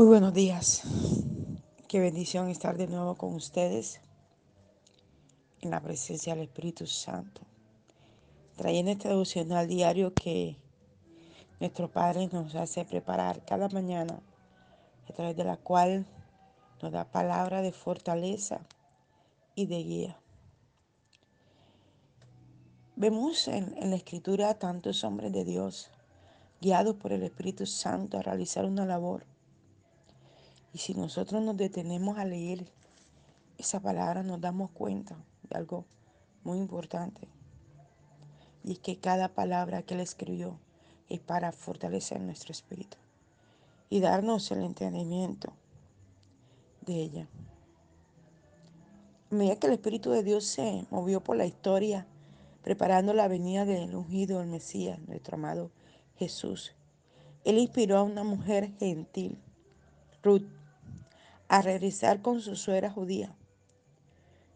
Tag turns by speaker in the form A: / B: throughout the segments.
A: Muy buenos días. Qué bendición estar de nuevo con ustedes en la presencia del Espíritu Santo. Trayendo este devocional diario que nuestro Padre nos hace preparar cada mañana, a través de la cual nos da palabra de fortaleza y de guía. Vemos en, en la Escritura a tantos hombres de Dios guiados por el Espíritu Santo a realizar una labor y si nosotros nos detenemos a leer esa palabra, nos damos cuenta de algo muy importante. Y es que cada palabra que Él escribió es para fortalecer nuestro espíritu y darnos el entendimiento de ella. A que el Espíritu de Dios se movió por la historia, preparando la venida del ungido, el Mesías, nuestro amado Jesús, Él inspiró a una mujer gentil, Ruth, a regresar con su suegra judía.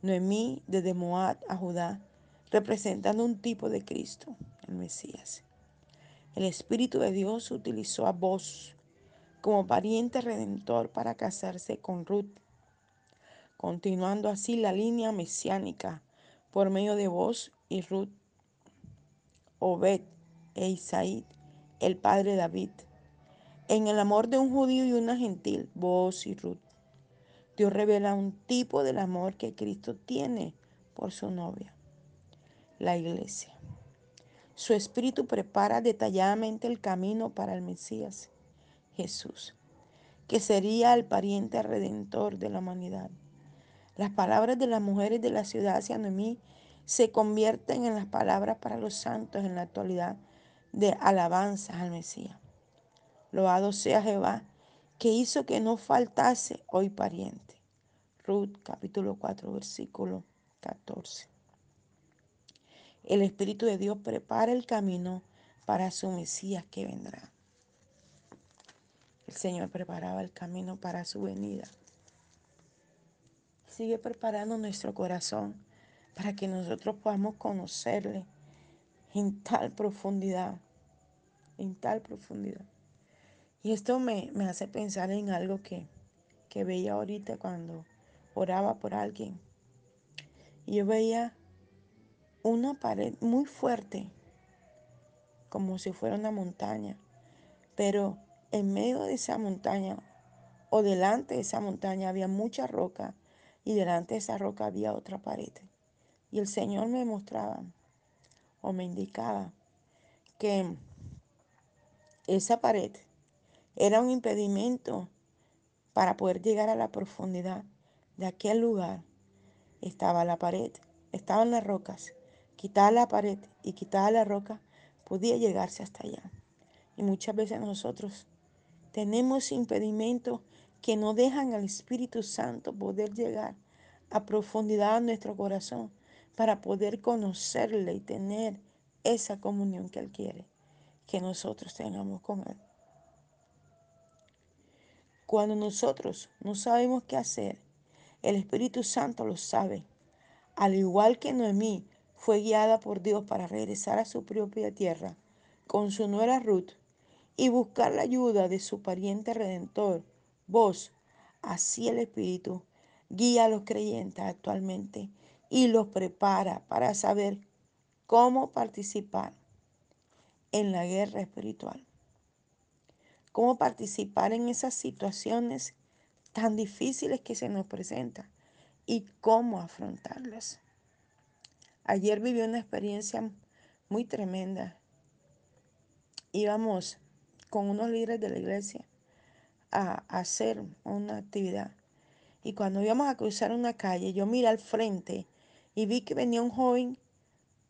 A: Noemí desde Moab a Judá, representando un tipo de Cristo, el Mesías. El Espíritu de Dios utilizó a vos como pariente redentor para casarse con Ruth, continuando así la línea mesiánica por medio de vos y Ruth, Obed e Isaí, el padre David, en el amor de un judío y una gentil, vos y Ruth. Dios revela un tipo del amor que Cristo tiene por su novia, la iglesia. Su espíritu prepara detalladamente el camino para el Mesías, Jesús, que sería el pariente redentor de la humanidad. Las palabras de las mujeres de la ciudad hacia Noemí se convierten en las palabras para los santos en la actualidad de alabanza al Mesías. Loado sea Jehová, que hizo que no faltase hoy pariente. Ruth capítulo 4 versículo 14. El Espíritu de Dios prepara el camino para su Mesías que vendrá. El Señor preparaba el camino para su venida. Sigue preparando nuestro corazón para que nosotros podamos conocerle en tal profundidad, en tal profundidad. Y esto me, me hace pensar en algo que, que veía ahorita cuando oraba por alguien. Y yo veía una pared muy fuerte, como si fuera una montaña. Pero en medio de esa montaña o delante de esa montaña había mucha roca y delante de esa roca había otra pared. Y el Señor me mostraba o me indicaba que esa pared era un impedimento para poder llegar a la profundidad de aquel lugar. Estaba la pared, estaban las rocas. Quitaba la pared y quitaba la roca, podía llegarse hasta allá. Y muchas veces nosotros tenemos impedimentos que no dejan al Espíritu Santo poder llegar a profundidad de nuestro corazón para poder conocerle y tener esa comunión que Él quiere que nosotros tengamos con Él. Cuando nosotros no sabemos qué hacer, el Espíritu Santo lo sabe. Al igual que Noemí fue guiada por Dios para regresar a su propia tierra con su nuera Ruth y buscar la ayuda de su pariente redentor, vos, así el Espíritu guía a los creyentes actualmente y los prepara para saber cómo participar en la guerra espiritual. Cómo participar en esas situaciones tan difíciles que se nos presentan y cómo afrontarlas. Ayer viví una experiencia muy tremenda. Íbamos con unos líderes de la iglesia a, hacer una actividad. Y cuando íbamos a cruzar una calle, yo miré al frente y vi que venía un joven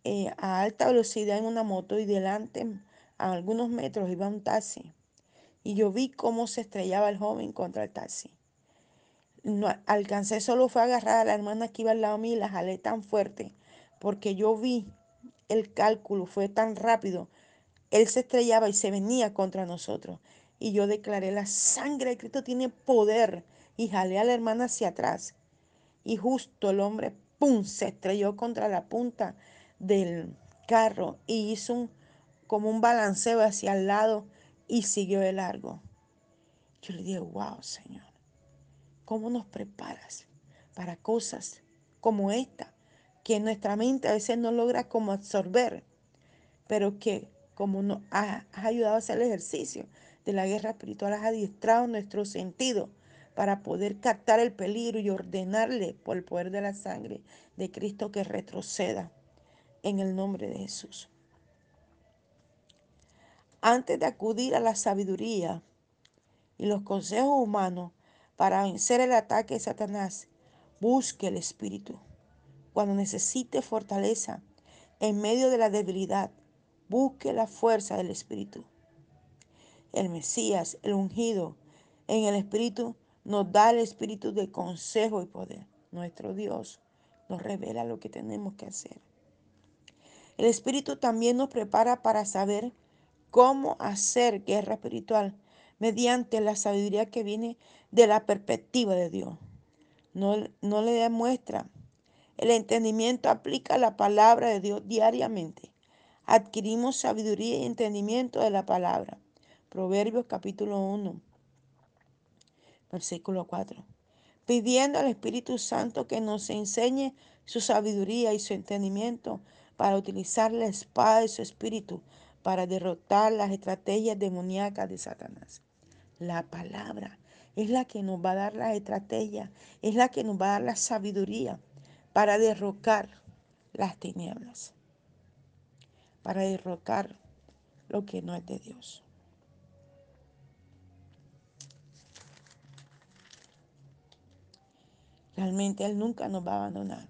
A: eh, a alta velocidad en una moto y delante, a algunos metros, iba un taxi. Y yo vi cómo se estrellaba el joven contra el taxi. No, alcancé solo fue agarrar a la hermana que iba al lado mío y la jalé tan fuerte porque yo vi el cálculo, fue tan rápido. Él se estrellaba y se venía contra nosotros. Y yo declaré, la sangre de Cristo tiene poder. Y jalé a la hermana hacia atrás. Y justo el hombre, ¡pum!, se estrelló contra la punta del carro y hizo como un balanceo hacia el lado y siguió de largo. Yo le dije, wow, Señor, ¿cómo nos preparas para cosas como esta? Que nuestra mente a veces no logra como absorber, pero que como nos has, ayudado a hacer el ejercicio de la guerra espiritual, has adiestrado nuestro sentido para poder captar el peligro y ordenarle por el poder de la sangre de Cristo que retroceda en el nombre de Jesús. Antes de acudir a la sabiduría y los consejos humanos para vencer el ataque de Satanás, busque el Espíritu. Cuando necesite fortaleza en medio de la debilidad, busque la fuerza del Espíritu. El Mesías, el ungido en el Espíritu, nos da el Espíritu de consejo y poder. Nuestro Dios nos revela lo que tenemos que hacer. El Espíritu también nos prepara para saber cómo hacer guerra espiritual mediante la sabiduría que viene de la perspectiva de Dios. No, no le demuestra. El entendimiento aplica la palabra de Dios diariamente. Adquirimos sabiduría y entendimiento de la palabra. Proverbios capítulo 1, versículo 4. Pidiendo al Espíritu Santo que nos enseñe su sabiduría y su entendimiento para utilizar la espada de su Espíritu para derrotar las estrategias demoníacas de Satanás. La palabra es la que nos va a dar la estrategia, es la que nos va a dar la sabiduría para derrocar las tinieblas, para derrocar lo que no es de Dios. Realmente Él nunca nos va a abandonar.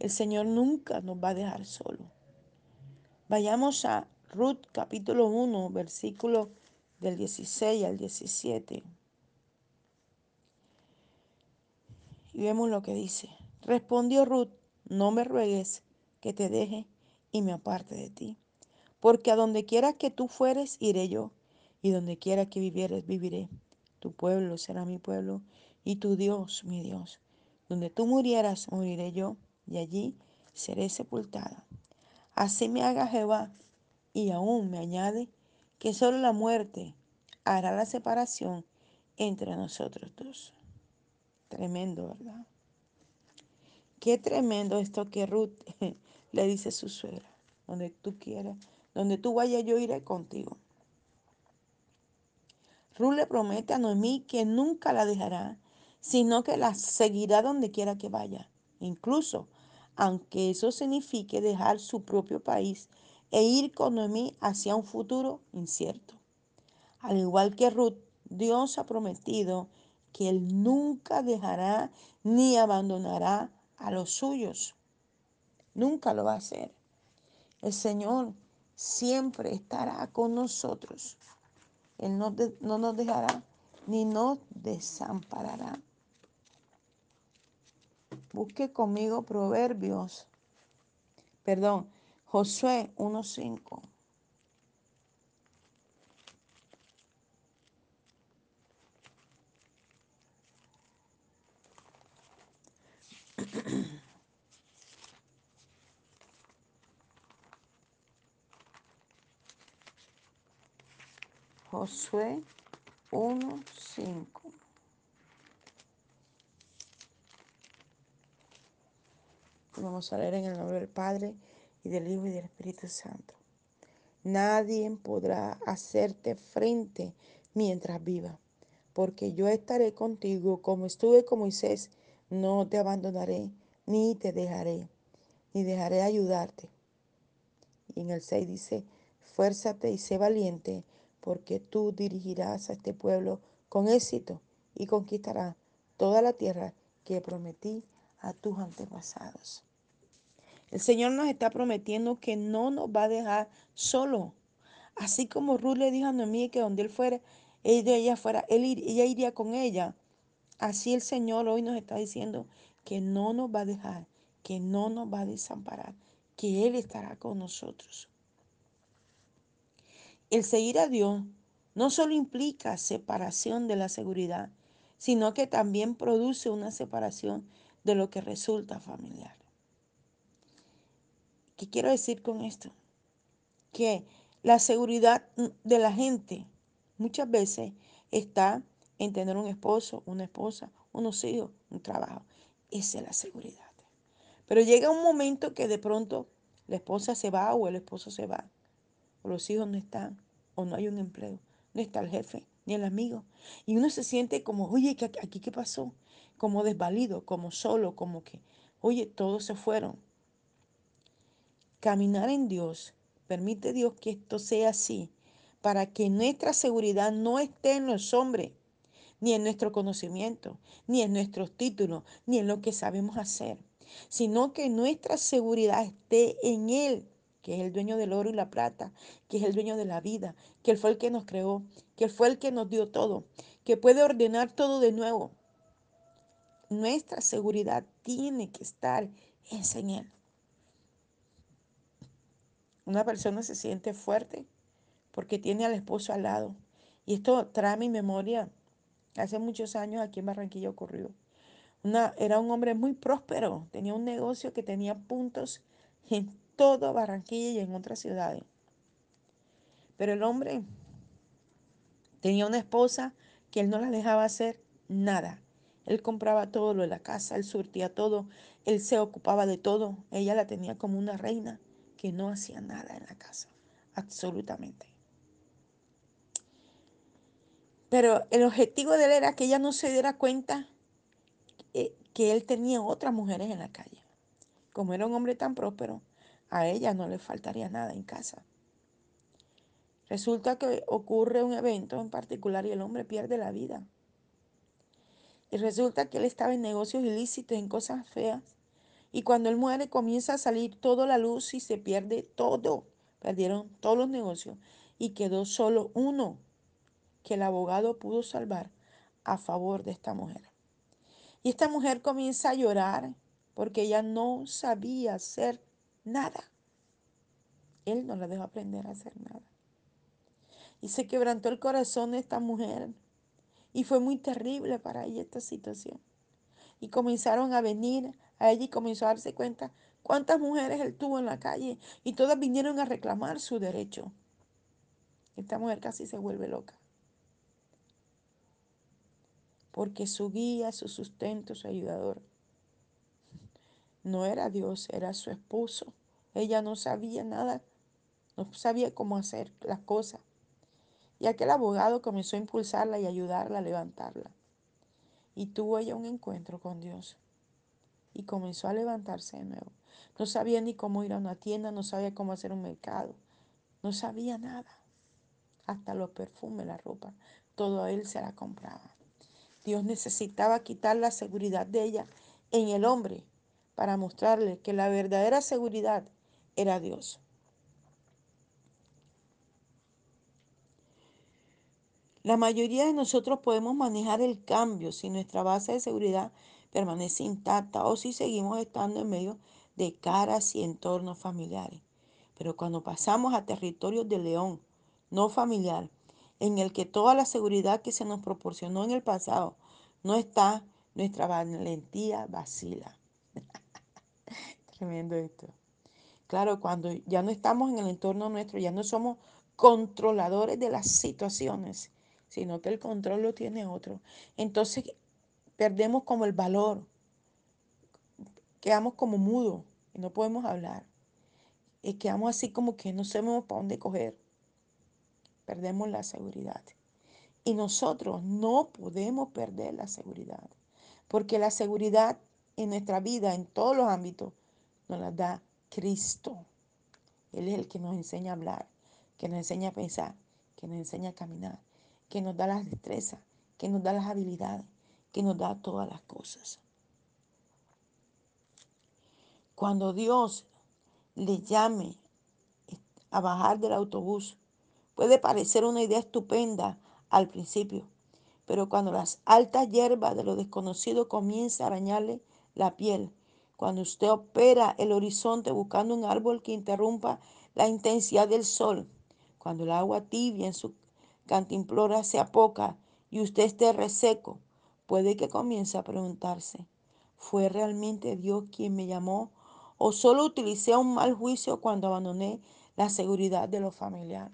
A: El Señor nunca nos va a dejar solo. Vayamos a Ruth capítulo 1, versículo del 16 al 17. Y vemos lo que dice. Respondió Ruth, no me ruegues que te deje y me aparte de ti, porque a donde quiera que tú fueres, iré yo, y donde quiera que vivieres, viviré. Tu pueblo será mi pueblo, y tu Dios mi Dios. Donde tú murieras, moriré yo, y allí seré sepultada. Así me haga Jehová, y aún me añade que solo la muerte hará la separación entre nosotros dos. Tremendo, ¿verdad? Qué tremendo esto que Ruth le dice a su suegra. Donde tú quieras, donde tú vayas, yo iré contigo. Ruth le promete a Noemí que nunca la dejará, sino que la seguirá donde quiera que vaya. Incluso, aunque eso signifique dejar su propio país e ir con Noemí hacia un futuro incierto. Al igual que Ruth, Dios ha prometido que Él nunca dejará ni abandonará a los suyos. Nunca lo va a hacer. El Señor siempre estará con nosotros. Él no, no nos dejará ni nos desamparará. Busque conmigo Proverbios, perdón, Josué 1.5. Josué 1.5. Vamos a leer en el nombre del Padre y del Hijo y del Espíritu Santo. Nadie podrá hacerte frente mientras viva, porque yo estaré contigo como estuve con Moisés, no te abandonaré, ni te dejaré, ni dejaré ayudarte. Y en el 6 dice, fuérzate y sé valiente, porque tú dirigirás a este pueblo con éxito y conquistarás toda la tierra que prometí a tus antepasados. El Señor nos está prometiendo que no nos va a dejar solo. Así como Ruth le dijo a Noemí que donde él fuera, ella, fuera, él, ella iría con ella. Así el Señor hoy nos está diciendo que no nos va a dejar, que no nos va a desamparar, que Él estará con nosotros. El seguir a Dios no solo implica separación de la seguridad, sino que también produce una separación de lo que resulta familiar. ¿Qué quiero decir con esto? Que la seguridad de la gente muchas veces está en tener un esposo, una esposa, unos hijos, un trabajo. Esa es la seguridad. Pero llega un momento que de pronto la esposa se va o el esposo se va, o los hijos no están, o no hay un empleo, no está el jefe ni el amigo. Y uno se siente como, oye, ¿aquí qué pasó? Como desvalido, como solo, como que, oye, todos se fueron. Caminar en Dios, permite Dios que esto sea así, para que nuestra seguridad no esté en los hombres, ni en nuestro conocimiento, ni en nuestros títulos, ni en lo que sabemos hacer, sino que nuestra seguridad esté en Él, que es el dueño del oro y la plata, que es el dueño de la vida, que Él fue el que nos creó, que Él fue el que nos dio todo, que puede ordenar todo de nuevo. Nuestra seguridad tiene que estar en Él. Una persona se siente fuerte porque tiene al esposo al lado. Y esto trae a mi memoria, hace muchos años aquí en Barranquilla ocurrió. Una, era un hombre muy próspero, tenía un negocio que tenía puntos en toda Barranquilla y en otras ciudades. Pero el hombre tenía una esposa que él no la dejaba hacer nada. Él compraba todo lo de la casa, él surtía todo, él se ocupaba de todo. Ella la tenía como una reina que no hacía nada en la casa, absolutamente. Pero el objetivo de él era que ella no se diera cuenta eh, que él tenía otras mujeres en la calle. Como era un hombre tan próspero, a ella no le faltaría nada en casa. Resulta que ocurre un evento en particular y el hombre pierde la vida. Y resulta que él estaba en negocios ilícitos, en cosas feas. Y cuando él muere comienza a salir toda la luz y se pierde todo. Perdieron todos los negocios y quedó solo uno que el abogado pudo salvar a favor de esta mujer. Y esta mujer comienza a llorar porque ella no sabía hacer nada. Él no la dejó aprender a hacer nada. Y se quebrantó el corazón de esta mujer. Y fue muy terrible para ella esta situación. Y comenzaron a venir a ella y comenzó a darse cuenta cuántas mujeres él tuvo en la calle. Y todas vinieron a reclamar su derecho. Esta mujer casi se vuelve loca. Porque su guía, su sustento, su ayudador, no era Dios, era su esposo. Ella no sabía nada, no sabía cómo hacer las cosas. Y aquel abogado comenzó a impulsarla y ayudarla a levantarla. Y tuvo ella un encuentro con Dios. Y comenzó a levantarse de nuevo. No sabía ni cómo ir a una tienda, no sabía cómo hacer un mercado. No sabía nada. Hasta los perfumes, la ropa, todo a él se la compraba. Dios necesitaba quitar la seguridad de ella en el hombre para mostrarle que la verdadera seguridad era Dios. La mayoría de nosotros podemos manejar el cambio si nuestra base de seguridad permanece intacta o si seguimos estando en medio de caras y entornos familiares. Pero cuando pasamos a territorios de león, no familiar, en el que toda la seguridad que se nos proporcionó en el pasado no está, nuestra valentía vacila. Tremendo esto. Claro, cuando ya no estamos en el entorno nuestro, ya no somos controladores de las situaciones, sino que el control lo tiene otro. Entonces perdemos como el valor, quedamos como mudos y no podemos hablar. Y quedamos así como que no sabemos para dónde coger. Perdemos la seguridad. Y nosotros no podemos perder la seguridad, porque la seguridad en nuestra vida, en todos los ámbitos, nos la da Cristo. Él es el que nos enseña a hablar, que nos enseña a pensar, que nos enseña a caminar, que nos da las destrezas, que nos da las habilidades, que nos da todas las cosas. Cuando Dios le llame a bajar del autobús, puede parecer una idea estupenda al principio, pero cuando las altas hierbas de lo desconocido comienzan a arañarle la piel, cuando usted opera el horizonte buscando un árbol que interrumpa la intensidad del sol, cuando el agua tibia en su cantimplora sea poca y usted esté reseco, puede que comience a preguntarse, ¿fue realmente Dios quien me llamó? ¿O solo utilicé un mal juicio cuando abandoné la seguridad de lo familiar?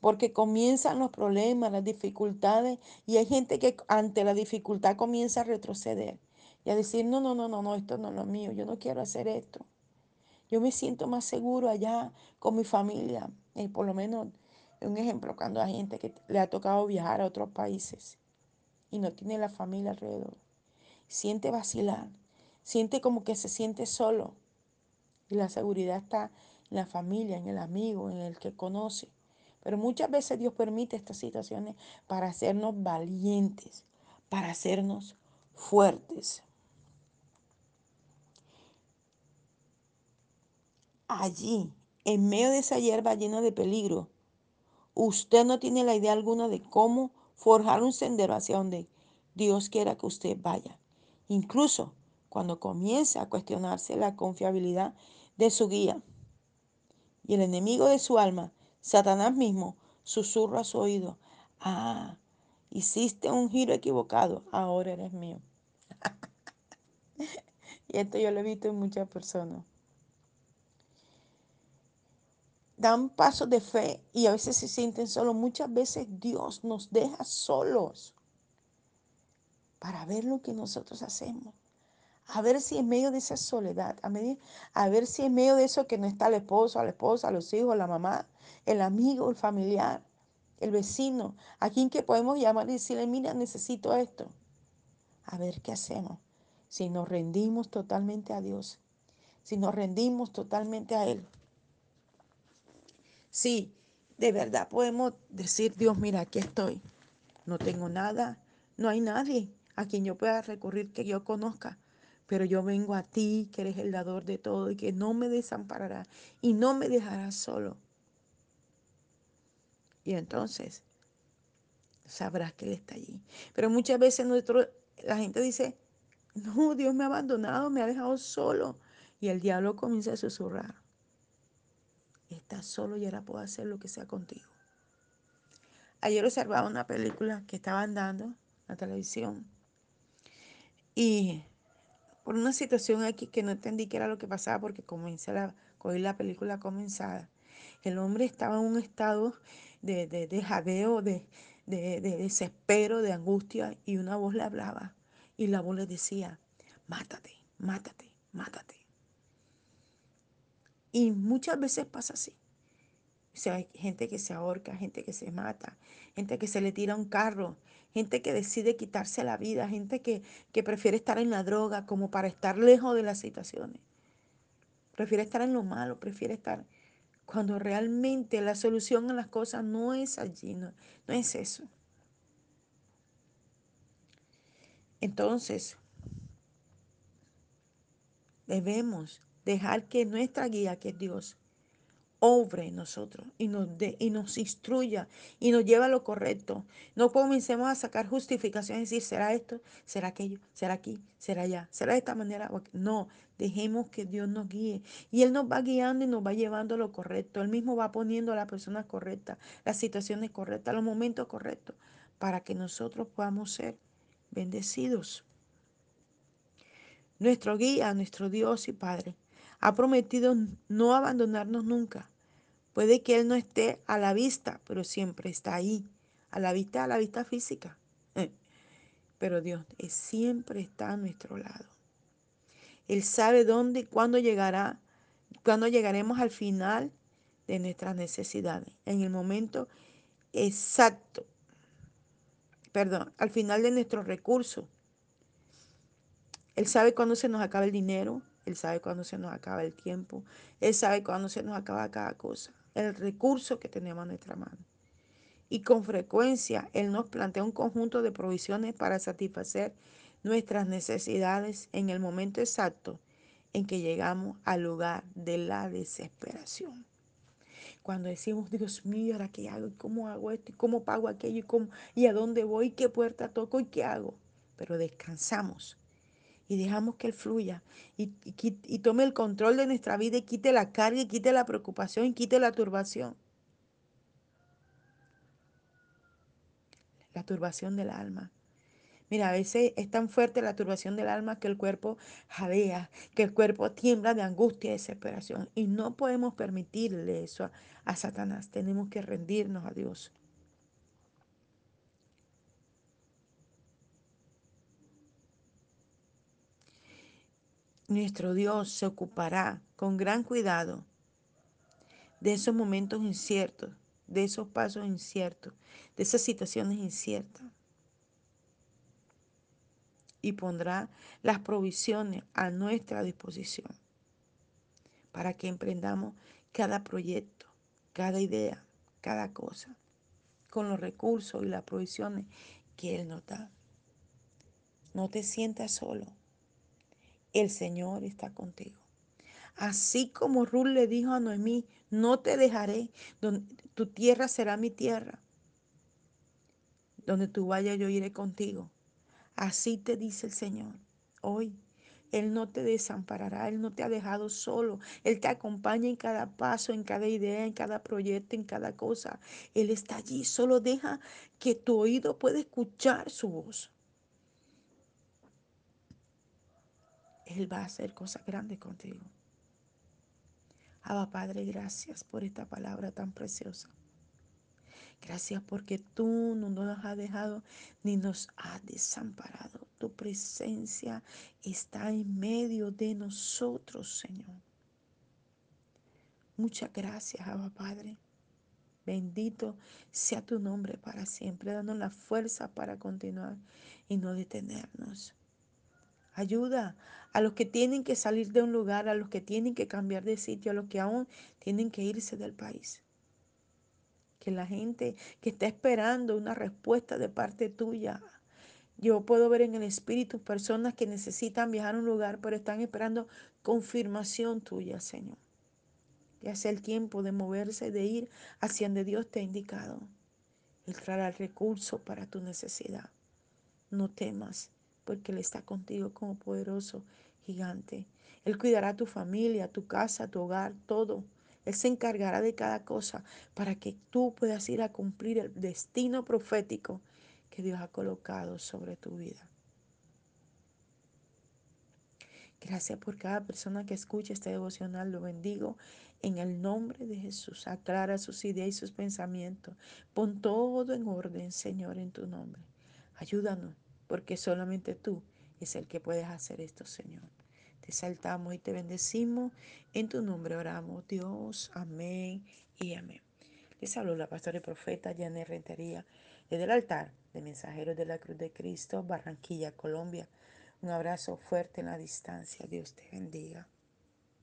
A: porque comienzan los problemas, las dificultades, y hay gente que ante la dificultad comienza a retroceder y a decir, no, no, no, no, no, esto no es lo mío, yo no quiero hacer esto. Yo me siento más seguro allá con mi familia, y por lo menos un ejemplo, cuando hay gente que le ha tocado viajar a otros países y no tiene la familia alrededor, siente vacilar, siente como que se siente solo. Y la seguridad está en la familia, en el amigo, en el que conoce. Pero muchas veces Dios permite estas situaciones para hacernos valientes, para hacernos fuertes. Allí, en medio de esa hierba llena de peligro, usted no tiene la idea alguna de cómo forjar un sendero hacia donde Dios quiera que usted vaya. Incluso cuando comience a cuestionarse la confiabilidad de su guía. Y el enemigo de su alma, Satanás mismo, susurra a su oído, ah, hiciste un giro equivocado, ahora eres mío. y esto yo lo he visto en muchas personas. Dan pasos de fe y a veces se sienten solos. Muchas veces Dios nos deja solos para ver lo que nosotros hacemos a ver si en medio de esa soledad, a, a ver si en medio de eso que no está el esposo, la esposa, los hijos, la mamá, el amigo, el familiar, el vecino, a quien que podemos llamar y decirle, mira, necesito esto. A ver qué hacemos. Si nos rendimos totalmente a Dios, si nos rendimos totalmente a Él. Sí, de verdad podemos decir, Dios, mira, aquí estoy. No tengo nada, no hay nadie a quien yo pueda recurrir que yo conozca pero yo vengo a ti, que eres el dador de todo y que no me desamparará y no me dejarás solo. Y entonces sabrás que Él está allí. Pero muchas veces nuestro, la gente dice, no, Dios me ha abandonado, me ha dejado solo. Y el diablo comienza a susurrar. Solo y ahora puedo hacer lo que sea contigo. Ayer observaba una película que estaban dando en la televisión. Y por una situación aquí que no entendí qué era lo que pasaba porque comencé a oír la película comenzada. El hombre estaba en un estado de, de, de jadeo, de, de, de desespero, de angustia y una voz le hablaba y la voz le decía, mátate, mátate, mátate. Y muchas veces pasa así. O sea, hay gente que se ahorca, gente que se mata, gente que se le tira un carro, gente que decide quitarse la vida, gente que, que prefiere estar en la droga como para estar lejos de las situaciones. Prefiere estar en lo malo, prefiere estar cuando realmente la solución a las cosas no es allí, no, no es eso. Entonces, debemos dejar que nuestra guía, que es Dios, obre en nosotros y nos, y nos instruya y nos lleva a lo correcto. No comencemos a sacar justificaciones y decir, ¿será esto? ¿Será aquello? ¿Será aquí? ¿Será allá? ¿Será de esta manera? No, dejemos que Dios nos guíe. Y Él nos va guiando y nos va llevando a lo correcto. Él mismo va poniendo a la persona correcta, las situaciones correctas, los momentos correctos, para que nosotros podamos ser bendecidos. Nuestro guía, nuestro Dios y Padre, ha prometido no abandonarnos nunca Puede que Él no esté a la vista, pero siempre está ahí, a la vista, a la vista física. Pero Dios siempre está a nuestro lado. Él sabe dónde y cuándo llegará, cuándo llegaremos al final de nuestras necesidades, en el momento exacto, perdón, al final de nuestros recursos. Él sabe cuándo se nos acaba el dinero, Él sabe cuándo se nos acaba el tiempo, Él sabe cuándo se nos acaba cada cosa el recurso que tenemos a nuestra mano. Y con frecuencia Él nos plantea un conjunto de provisiones para satisfacer nuestras necesidades en el momento exacto en que llegamos al lugar de la desesperación. Cuando decimos, Dios mío, ¿ahora qué hago? ¿Cómo hago esto? ¿Y cómo pago aquello? ¿Y, cómo, ¿Y a dónde voy? ¿Qué puerta toco? ¿Y qué hago? Pero descansamos y dejamos que Él fluya y, y, tome el control de nuestra vida y quite la carga y quite la preocupación y quite la turbación. La turbación del alma. Mira, a veces es tan fuerte la turbación del alma que el cuerpo jadea, que el cuerpo tiembla de angustia y desesperación. Y no podemos permitirle eso a, a Satanás. Tenemos que rendirnos a Dios. Nuestro Dios se ocupará con gran cuidado de esos momentos inciertos, de esos pasos inciertos, de esas situaciones inciertas. Y pondrá las provisiones a nuestra disposición para que emprendamos cada proyecto, cada idea, cada cosa, con los recursos y las provisiones que Él nos da. No te sientas solo. El Señor está contigo. Así como Ruth le dijo a Noemí, no te dejaré, tu tierra será mi tierra. Donde tú vayas yo iré contigo. Así te dice el Señor hoy. Él no te desamparará, Él no te ha dejado solo. Él te acompaña en cada paso, en cada idea, en cada proyecto, en cada cosa. Él está allí, solo deja que tu oído pueda escuchar su voz. Él va a hacer cosas grandes contigo. Abba Padre, gracias por esta palabra tan preciosa. Gracias porque tú no nos has dejado ni nos has desamparado. Tu presencia está en medio de nosotros, Señor. Muchas gracias, Abba Padre. Bendito sea tu nombre para siempre, dándonos la fuerza para continuar y no detenernos. Ayuda a los que tienen que salir de un lugar, a los que tienen que cambiar de sitio, a los que aún tienen que irse del país. Que la gente que está esperando una respuesta de parte tuya, yo puedo ver en el espíritu personas que necesitan viajar a un lugar, pero están esperando confirmación tuya, Señor. Ya sea el tiempo de moverse, de ir hacia donde Dios te ha indicado. Él traerá el recurso para tu necesidad. No temas porque Él está contigo como poderoso gigante. Él cuidará tu familia, tu casa, tu hogar, todo. Él se encargará de cada cosa para que tú puedas ir a cumplir el destino profético que Dios ha colocado sobre tu vida. Gracias por cada persona que escucha este devocional. Lo bendigo en el nombre de Jesús. Aclara sus ideas y sus pensamientos. Pon todo en orden, Señor, en tu nombre. Ayúdanos porque solamente tú es el que puedes hacer esto, Señor. Te saltamos y te bendecimos. En tu nombre oramos, Dios. Amén y amén. Les hablo la pastora y profeta Janet Rentería desde el altar de Mensajeros de la Cruz de Cristo, Barranquilla, Colombia. Un abrazo fuerte en la distancia. Dios te bendiga.